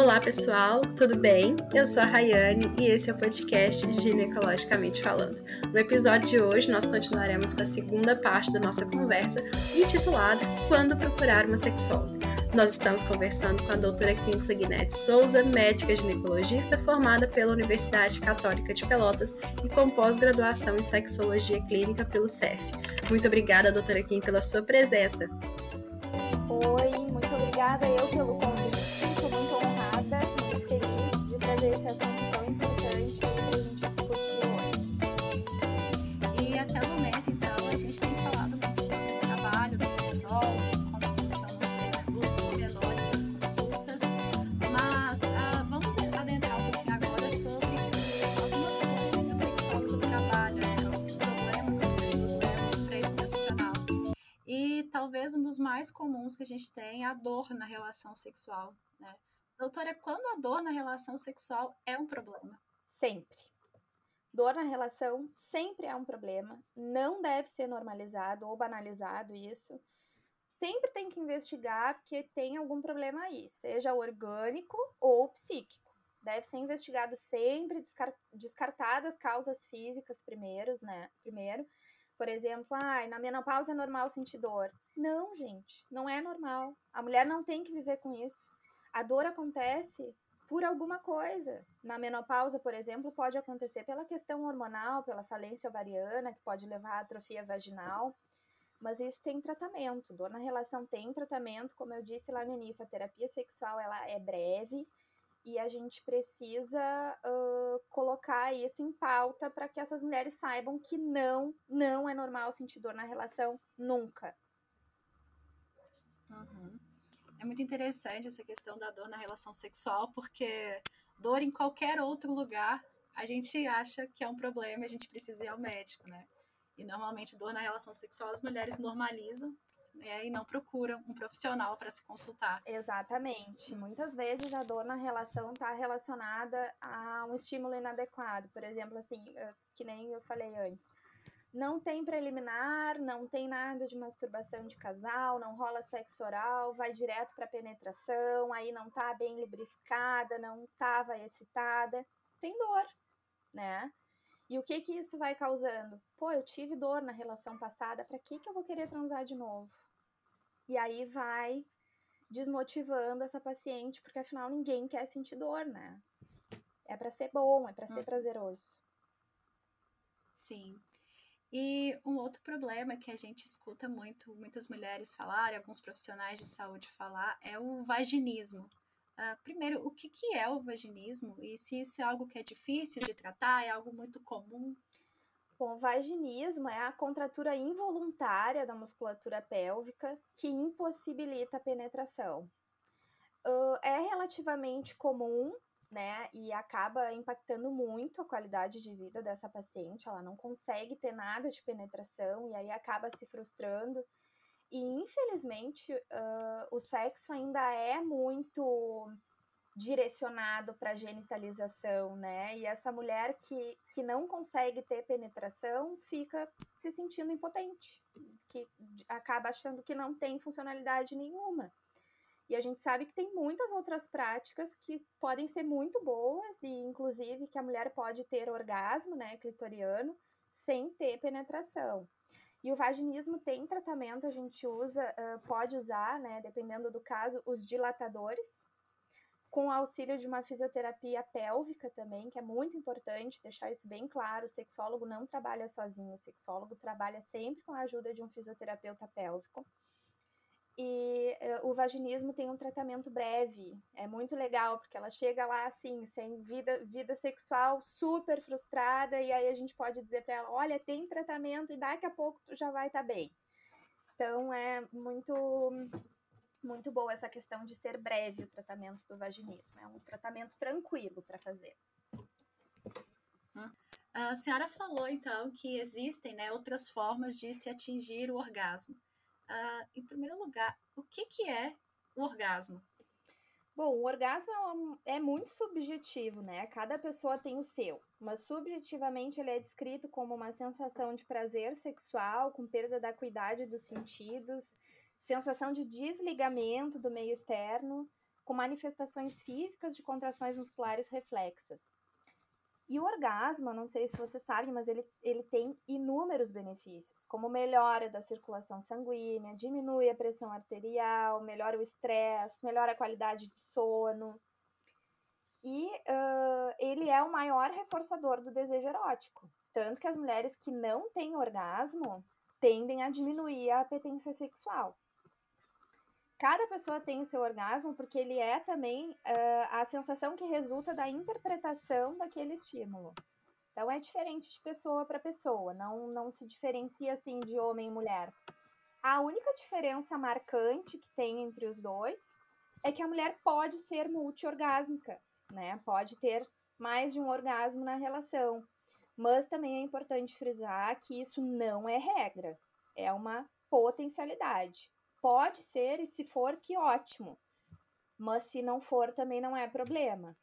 Olá pessoal, tudo bem? Eu sou a Rayane e esse é o podcast Ginecologicamente Falando. No episódio de hoje, nós continuaremos com a segunda parte da nossa conversa, intitulada Quando Procurar uma Sexóloga. Nós estamos conversando com a doutora Kinsa Guinetti Souza, médica ginecologista formada pela Universidade Católica de Pelotas e com pós-graduação em sexologia clínica pelo CEF. Muito obrigada, doutora Kim, pela sua presença. Oi, muito obrigada eu pelo convite. Mais comuns que a gente tem é a dor na relação sexual, né? Doutora, quando a dor na relação sexual é um problema? Sempre. Dor na relação sempre é um problema, não deve ser normalizado ou banalizado isso. Sempre tem que investigar porque tem algum problema aí, seja orgânico ou psíquico. Deve ser investigado sempre, descartadas causas físicas primeiros, né? Primeiro, por exemplo, ah, na menopausa é normal sentir dor. Não, gente, não é normal. A mulher não tem que viver com isso. A dor acontece por alguma coisa. Na menopausa, por exemplo, pode acontecer pela questão hormonal, pela falência ovariana, que pode levar à atrofia vaginal. Mas isso tem tratamento. Dor na relação tem tratamento, como eu disse lá no início, a terapia sexual ela é breve e a gente precisa uh, colocar isso em pauta para que essas mulheres saibam que não, não é normal sentir dor na relação nunca. Uhum. É muito interessante essa questão da dor na relação sexual, porque dor em qualquer outro lugar a gente acha que é um problema, a gente precisa ir ao médico, né? E normalmente dor na relação sexual as mulheres normalizam né, e não procuram um profissional para se consultar. Exatamente. Muitas vezes a dor na relação está relacionada a um estímulo inadequado. Por exemplo, assim, que nem eu falei antes. Não tem preliminar, não tem nada de masturbação de casal, não rola sexo oral, vai direto para penetração, aí não tá bem lubrificada, não estava excitada, tem dor, né? E o que que isso vai causando? Pô, eu tive dor na relação passada, para que que eu vou querer transar de novo? E aí vai desmotivando essa paciente, porque afinal ninguém quer sentir dor, né? É para ser bom, é para ser uhum. prazeroso. Sim. E um outro problema que a gente escuta muito, muitas mulheres falarem, alguns profissionais de saúde falar, é o vaginismo. Uh, primeiro, o que, que é o vaginismo e se isso é algo que é difícil de tratar, é algo muito comum? Bom, vaginismo é a contratura involuntária da musculatura pélvica que impossibilita a penetração. Uh, é relativamente comum, né, e acaba impactando muito a qualidade de vida dessa paciente. Ela não consegue ter nada de penetração e aí acaba se frustrando. E infelizmente, uh, o sexo ainda é muito direcionado para genitalização, né? E essa mulher que, que não consegue ter penetração fica se sentindo impotente, que acaba achando que não tem funcionalidade nenhuma. E a gente sabe que tem muitas outras práticas que podem ser muito boas, e inclusive que a mulher pode ter orgasmo, né, clitoriano, sem ter penetração. E o vaginismo tem tratamento, a gente usa, pode usar, né, dependendo do caso, os dilatadores, com o auxílio de uma fisioterapia pélvica também, que é muito importante deixar isso bem claro. O sexólogo não trabalha sozinho, o sexólogo trabalha sempre com a ajuda de um fisioterapeuta pélvico. E uh, o vaginismo tem um tratamento breve, é muito legal, porque ela chega lá assim, sem vida, vida sexual, super frustrada, e aí a gente pode dizer para ela: olha, tem tratamento e daqui a pouco tu já vai estar tá bem. Então é muito muito boa essa questão de ser breve o tratamento do vaginismo. É um tratamento tranquilo para fazer. A senhora falou então que existem né, outras formas de se atingir o orgasmo. Uh, em primeiro lugar, o que, que é o orgasmo? Bom, o orgasmo é, um, é, muito subjetivo, né? Cada pessoa tem o seu, mas subjetivamente ele é descrito como uma sensação de prazer sexual com perda da acuidade dos sentidos, sensação de desligamento do meio externo, com manifestações físicas de contrações musculares reflexas. E o orgasmo, não sei se você sabe, mas ele, ele tem inúmeros benefícios, como melhora da circulação sanguínea, diminui a pressão arterial, melhora o estresse, melhora a qualidade de sono. E uh, ele é o maior reforçador do desejo erótico. Tanto que as mulheres que não têm orgasmo tendem a diminuir a apetência sexual cada pessoa tem o seu orgasmo porque ele é também uh, a sensação que resulta da interpretação daquele estímulo. Então é diferente de pessoa para pessoa, não, não se diferencia assim de homem e mulher. A única diferença marcante que tem entre os dois é que a mulher pode ser multiorgásmica, né? Pode ter mais de um orgasmo na relação. Mas também é importante frisar que isso não é regra, é uma potencialidade. Pode ser, e se for, que ótimo. Mas se não for, também não é problema,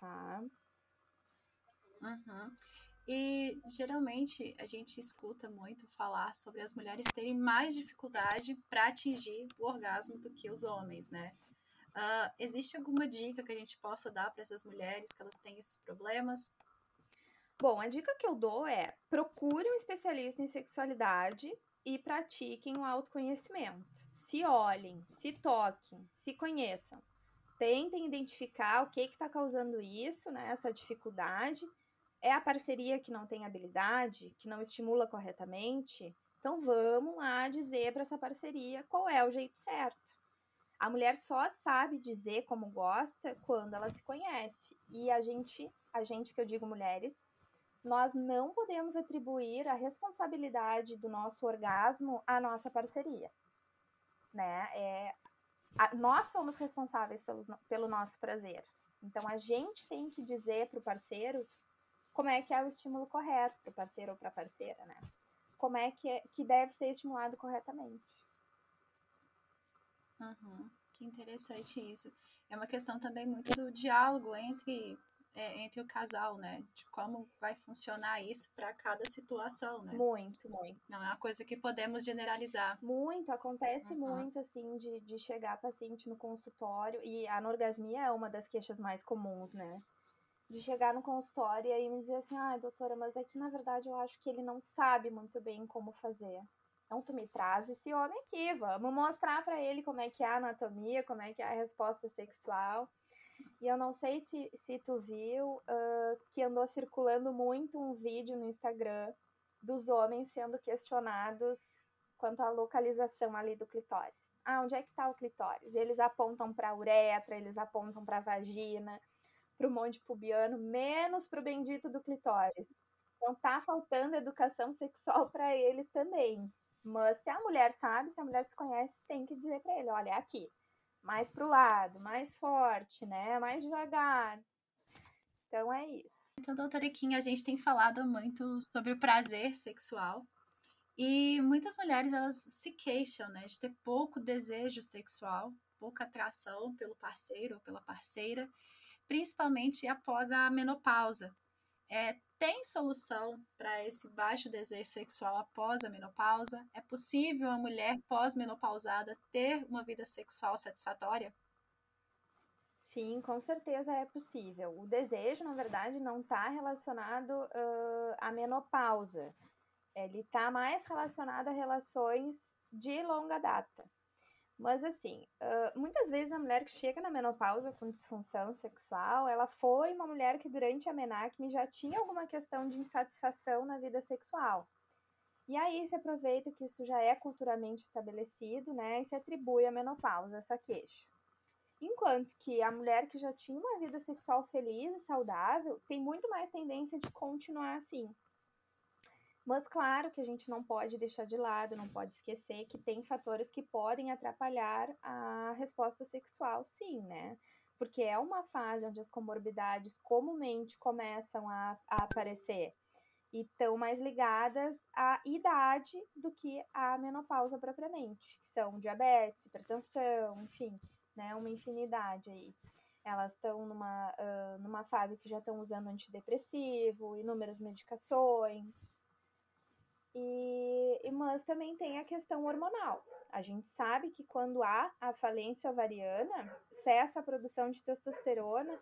tá? Uhum. E geralmente a gente escuta muito falar sobre as mulheres terem mais dificuldade para atingir o orgasmo do que os homens, né? Uh, existe alguma dica que a gente possa dar para essas mulheres que elas têm esses problemas? Bom, a dica que eu dou é procure um especialista em sexualidade e pratiquem o autoconhecimento. Se olhem, se toquem, se conheçam. Tentem identificar o que está causando isso, né, essa dificuldade. É a parceria que não tem habilidade, que não estimula corretamente? Então vamos lá dizer para essa parceria qual é o jeito certo. A mulher só sabe dizer como gosta quando ela se conhece. E a gente, a gente que eu digo mulheres, nós não podemos atribuir a responsabilidade do nosso orgasmo à nossa parceria. Né? É, a, nós somos responsáveis pelo, pelo nosso prazer. Então a gente tem que dizer para o parceiro como é que é o estímulo correto para o parceiro ou para a parceira, né? Como é que, é que deve ser estimulado corretamente. Uhum. Que interessante isso. É uma questão também muito do diálogo entre é, entre o casal, né? De como vai funcionar isso para cada situação, né? Muito, muito. Não é uma coisa que podemos generalizar. Muito, acontece uhum. muito, assim, de, de chegar paciente no consultório, e a anorgasmia é uma das queixas mais comuns, né? De chegar no consultório e me dizer assim, ai, ah, doutora, mas é que na verdade eu acho que ele não sabe muito bem como fazer. Então tu me traz esse homem aqui, vamos mostrar para ele como é que é a anatomia, como é que é a resposta sexual. E eu não sei se, se tu viu uh, que andou circulando muito um vídeo no Instagram dos homens sendo questionados quanto à localização ali do clitóris. Ah, onde é que está o clitóris? Eles apontam para a uretra, eles apontam para a vagina, para o monte pubiano, menos para o bendito do clitóris. Então tá faltando educação sexual para eles também. Mas se a mulher sabe, se a mulher se conhece, tem que dizer para ele, olha, é aqui mais para o lado, mais forte, né? Mais devagar. Então é isso. Então, doutora Kim, a gente tem falado muito sobre o prazer sexual e muitas mulheres elas se queixam, né, de ter pouco desejo sexual, pouca atração pelo parceiro ou pela parceira, principalmente após a menopausa. É, tem solução para esse baixo desejo sexual após a menopausa? É possível a mulher pós-menopausada ter uma vida sexual satisfatória? Sim, com certeza é possível. O desejo, na verdade, não está relacionado uh, à menopausa. Ele está mais relacionado a relações de longa data. Mas assim, muitas vezes a mulher que chega na menopausa com disfunção sexual, ela foi uma mulher que durante a menacme já tinha alguma questão de insatisfação na vida sexual. E aí se aproveita que isso já é culturalmente estabelecido, né, e se atribui à menopausa essa queixa. Enquanto que a mulher que já tinha uma vida sexual feliz e saudável tem muito mais tendência de continuar assim. Mas claro que a gente não pode deixar de lado, não pode esquecer que tem fatores que podem atrapalhar a resposta sexual, sim, né? Porque é uma fase onde as comorbidades comumente começam a, a aparecer e estão mais ligadas à idade do que à menopausa propriamente, que são diabetes, hipertensão, enfim, né, uma infinidade aí. Elas estão numa, uh, numa fase que já estão usando antidepressivo, inúmeras medicações, e, mas também tem a questão hormonal. A gente sabe que quando há a falência ovariana, cessa a produção de testosterona,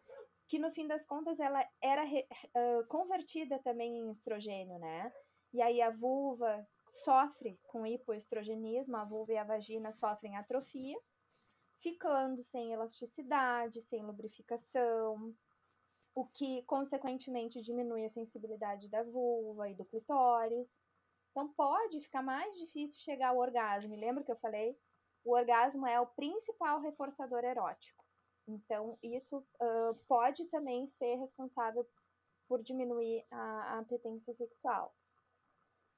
que no fim das contas ela era uh, convertida também em estrogênio, né? E aí a vulva sofre com hipoestrogenismo, a vulva e a vagina sofrem atrofia, ficando sem elasticidade, sem lubrificação, o que consequentemente diminui a sensibilidade da vulva e do clitóris. Então pode ficar mais difícil chegar ao orgasmo. E lembra que eu falei? O orgasmo é o principal reforçador erótico. Então, isso uh, pode também ser responsável por diminuir a, a apetência sexual.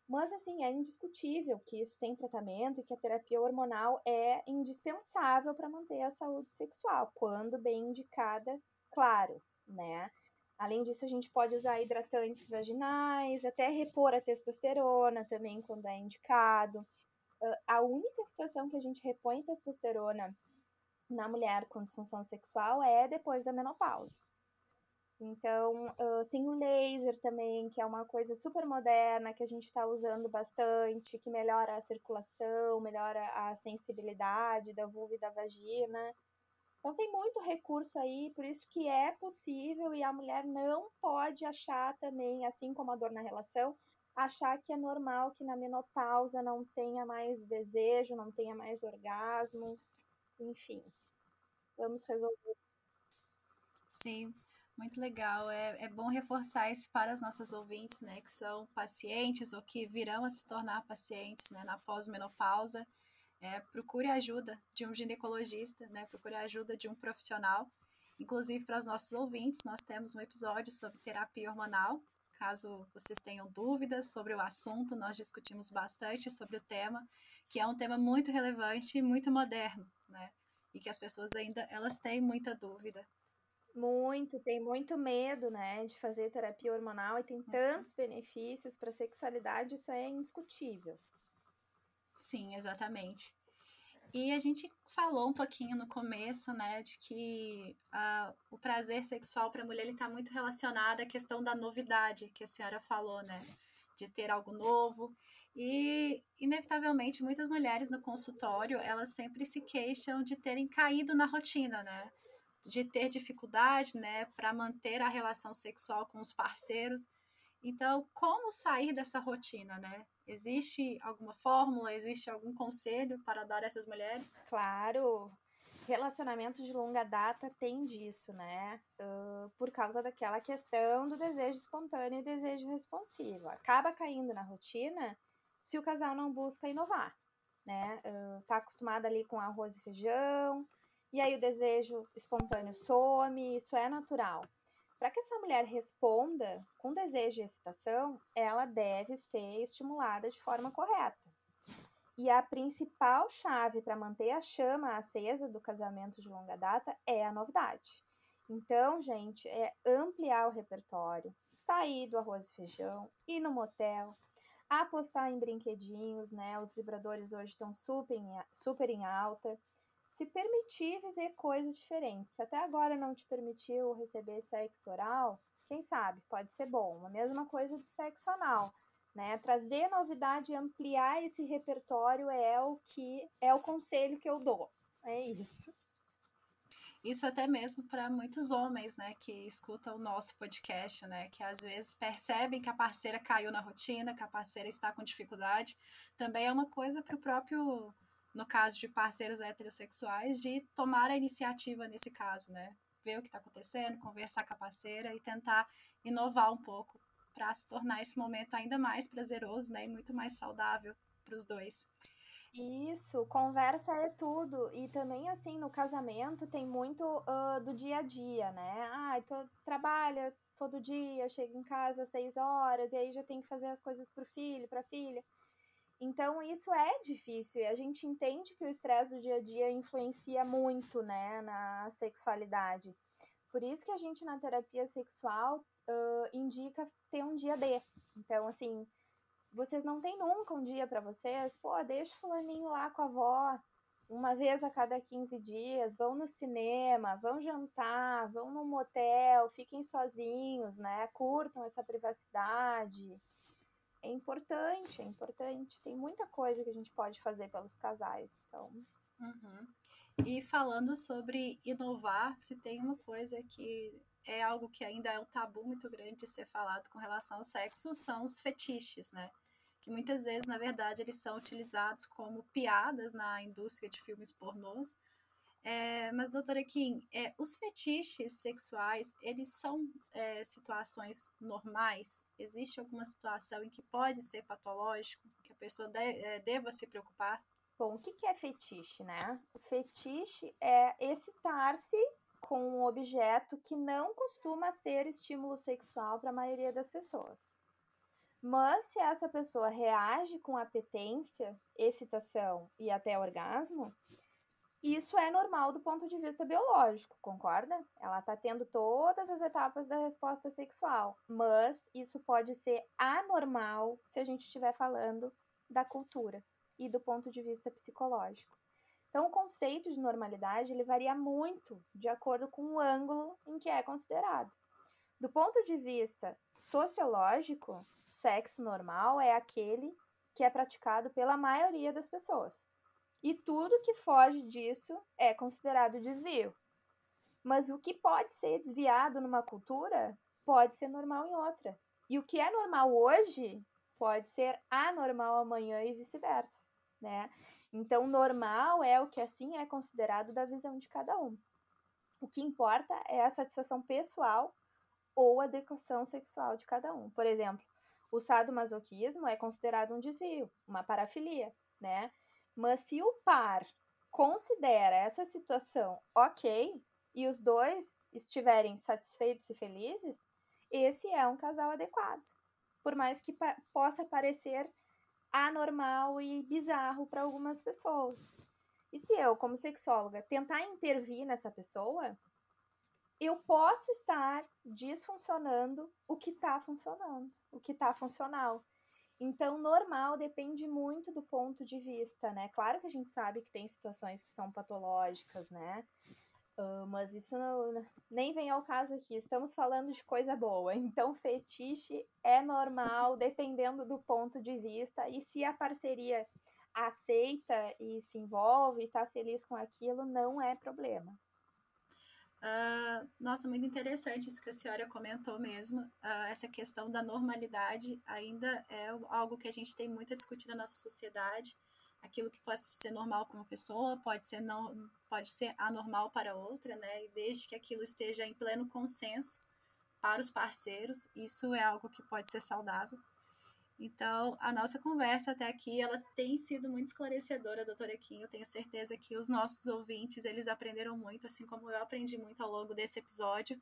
Mas, assim, é indiscutível que isso tem tratamento e que a terapia hormonal é indispensável para manter a saúde sexual, quando bem indicada, claro, né? Além disso, a gente pode usar hidratantes vaginais, até repor a testosterona também quando é indicado. Uh, a única situação que a gente repõe testosterona na mulher com disfunção sexual é depois da menopausa. Então, uh, tem o laser também, que é uma coisa super moderna que a gente está usando bastante, que melhora a circulação, melhora a sensibilidade da vulva e da vagina. Então tem muito recurso aí, por isso que é possível e a mulher não pode achar também, assim como a dor na relação, achar que é normal que na menopausa não tenha mais desejo, não tenha mais orgasmo, enfim. Vamos resolver. Sim, muito legal. É, é bom reforçar isso para as nossas ouvintes, né, que são pacientes ou que virão a se tornar pacientes, né, na pós-menopausa é, procure ajuda de um ginecologista, né? Procure ajuda de um profissional. Inclusive, para os nossos ouvintes, nós temos um episódio sobre terapia hormonal. Caso vocês tenham dúvidas sobre o assunto, nós discutimos bastante sobre o tema, que é um tema muito relevante e muito moderno, né? E que as pessoas ainda elas têm muita dúvida. Muito, tem muito medo, né, de fazer terapia hormonal e tem uhum. tantos benefícios para a sexualidade, isso é indiscutível. Sim, exatamente. E a gente falou um pouquinho no começo, né, de que uh, o prazer sexual para a mulher está muito relacionado à questão da novidade, que a senhora falou, né, de ter algo novo. E, inevitavelmente, muitas mulheres no consultório, elas sempre se queixam de terem caído na rotina, né, de ter dificuldade, né, para manter a relação sexual com os parceiros. Então, como sair dessa rotina, né? Existe alguma fórmula, existe algum conselho para dar a essas mulheres? Claro, relacionamento de longa data tem disso, né? Uh, por causa daquela questão do desejo espontâneo e desejo responsivo. Acaba caindo na rotina se o casal não busca inovar, né? Uh, tá acostumado ali com arroz e feijão, e aí o desejo espontâneo some, isso é natural. Para que essa mulher responda com desejo e excitação, ela deve ser estimulada de forma correta. E a principal chave para manter a chama acesa do casamento de longa data é a novidade. Então, gente, é ampliar o repertório, sair do arroz e feijão, ir no motel, apostar em brinquedinhos, né? Os vibradores hoje estão super super em alta se permitir viver coisas diferentes. Se até agora não te permitiu receber sexo oral, quem sabe, pode ser bom. A mesma coisa do sexo anal. Né? Trazer novidade e ampliar esse repertório é o que é o conselho que eu dou. É isso. Isso até mesmo para muitos homens, né, que escutam o nosso podcast, né, que às vezes percebem que a parceira caiu na rotina, que a parceira está com dificuldade. Também é uma coisa para o próprio no caso de parceiros heterossexuais, de tomar a iniciativa nesse caso, né? Ver o que está acontecendo, conversar com a parceira e tentar inovar um pouco para se tornar esse momento ainda mais prazeroso, né? E muito mais saudável para os dois. Isso, conversa é tudo. E também, assim, no casamento tem muito uh, do dia a dia, né? Ah, trabalha todo dia, chega em casa às seis horas, e aí já tem que fazer as coisas pro filho, pra filha. Então, isso é difícil e a gente entende que o estresse do dia a dia influencia muito, né, na sexualidade. Por isso que a gente, na terapia sexual, uh, indica ter um dia D. Então, assim, vocês não têm nunca um dia para vocês, pô, deixa o fulaninho lá com a avó uma vez a cada 15 dias, vão no cinema, vão jantar, vão no motel, fiquem sozinhos, né? Curtam essa privacidade. É importante, é importante. Tem muita coisa que a gente pode fazer pelos casais, então. Uhum. E falando sobre inovar, se tem uma coisa que é algo que ainda é um tabu muito grande de ser falado com relação ao sexo, são os fetiches, né? Que muitas vezes, na verdade, eles são utilizados como piadas na indústria de filmes pornôs. É, mas, doutora Kim, é, os fetiches sexuais, eles são é, situações normais? Existe alguma situação em que pode ser patológico, que a pessoa de, é, deva se preocupar? Bom, o que é fetiche, né? O fetiche é excitar-se com um objeto que não costuma ser estímulo sexual para a maioria das pessoas. Mas se essa pessoa reage com apetência, excitação e até orgasmo, isso é normal do ponto de vista biológico, concorda? Ela está tendo todas as etapas da resposta sexual, mas isso pode ser anormal se a gente estiver falando da cultura e do ponto de vista psicológico. Então, o conceito de normalidade ele varia muito de acordo com o ângulo em que é considerado. Do ponto de vista sociológico, sexo normal é aquele que é praticado pela maioria das pessoas. E tudo que foge disso é considerado desvio. Mas o que pode ser desviado numa cultura pode ser normal em outra. E o que é normal hoje pode ser anormal amanhã e vice-versa né? Então, normal é o que assim é considerado da visão de cada um. O que importa é a satisfação pessoal ou a adequação sexual de cada um. Por exemplo, o sadomasoquismo é considerado um desvio, uma parafilia, né? Mas se o par considera essa situação ok e os dois estiverem satisfeitos e felizes, esse é um casal adequado. Por mais que pa possa parecer anormal e bizarro para algumas pessoas. E se eu, como sexóloga, tentar intervir nessa pessoa, eu posso estar disfuncionando o que está funcionando, o que está funcional. Então, normal depende muito do ponto de vista, né? Claro que a gente sabe que tem situações que são patológicas, né? Uh, mas isso não, nem vem ao caso aqui. Estamos falando de coisa boa. Então, fetiche é normal, dependendo do ponto de vista. E se a parceria aceita e se envolve e está feliz com aquilo, não é problema. Uh, nossa, muito interessante isso que a senhora comentou mesmo. Uh, essa questão da normalidade ainda é algo que a gente tem muito a discutir na nossa sociedade aquilo que pode ser normal para uma pessoa pode ser não pode ser anormal para outra, né? E desde que aquilo esteja em pleno consenso para os parceiros, isso é algo que pode ser saudável. Então, a nossa conversa até aqui, ela tem sido muito esclarecedora, doutora Kim. Eu tenho certeza que os nossos ouvintes, eles aprenderam muito, assim como eu aprendi muito ao longo desse episódio.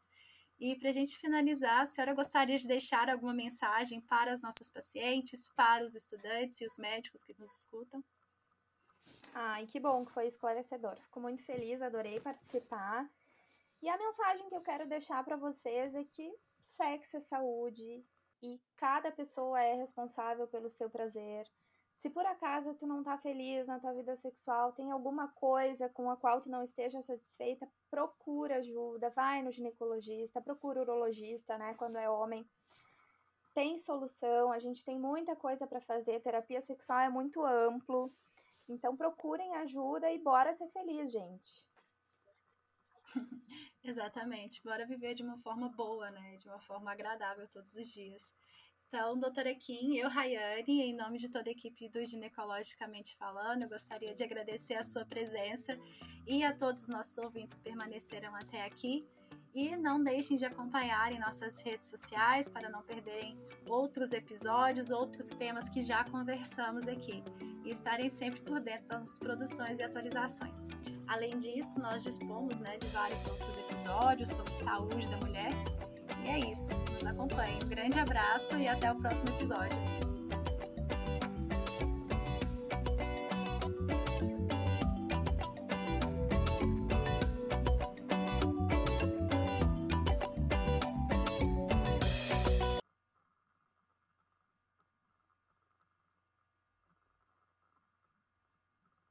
E para a gente finalizar, a senhora gostaria de deixar alguma mensagem para as nossas pacientes, para os estudantes e os médicos que nos escutam? Ai, que bom que foi esclarecedor. Fico muito feliz, adorei participar. E a mensagem que eu quero deixar para vocês é que sexo é saúde e cada pessoa é responsável pelo seu prazer. Se por acaso tu não tá feliz na tua vida sexual, tem alguma coisa com a qual tu não esteja satisfeita, procura ajuda, vai no ginecologista, procura urologista, né, quando é homem. Tem solução, a gente tem muita coisa para fazer, terapia sexual é muito amplo. Então procurem ajuda e bora ser feliz, gente. Exatamente, bora viver de uma forma boa, né? De uma forma agradável todos os dias. Então, doutora Kim, eu, Rayane, em nome de toda a equipe do Ginecologicamente Falando, eu gostaria de agradecer a sua presença e a todos os nossos ouvintes que permaneceram até aqui. E não deixem de acompanhar em nossas redes sociais para não perderem outros episódios, outros temas que já conversamos aqui e estarem sempre por dentro das produções e atualizações. Além disso, nós dispomos né, de vários outros episódios sobre saúde da mulher. E é isso, nos acompanhem. Um grande abraço e até o próximo episódio.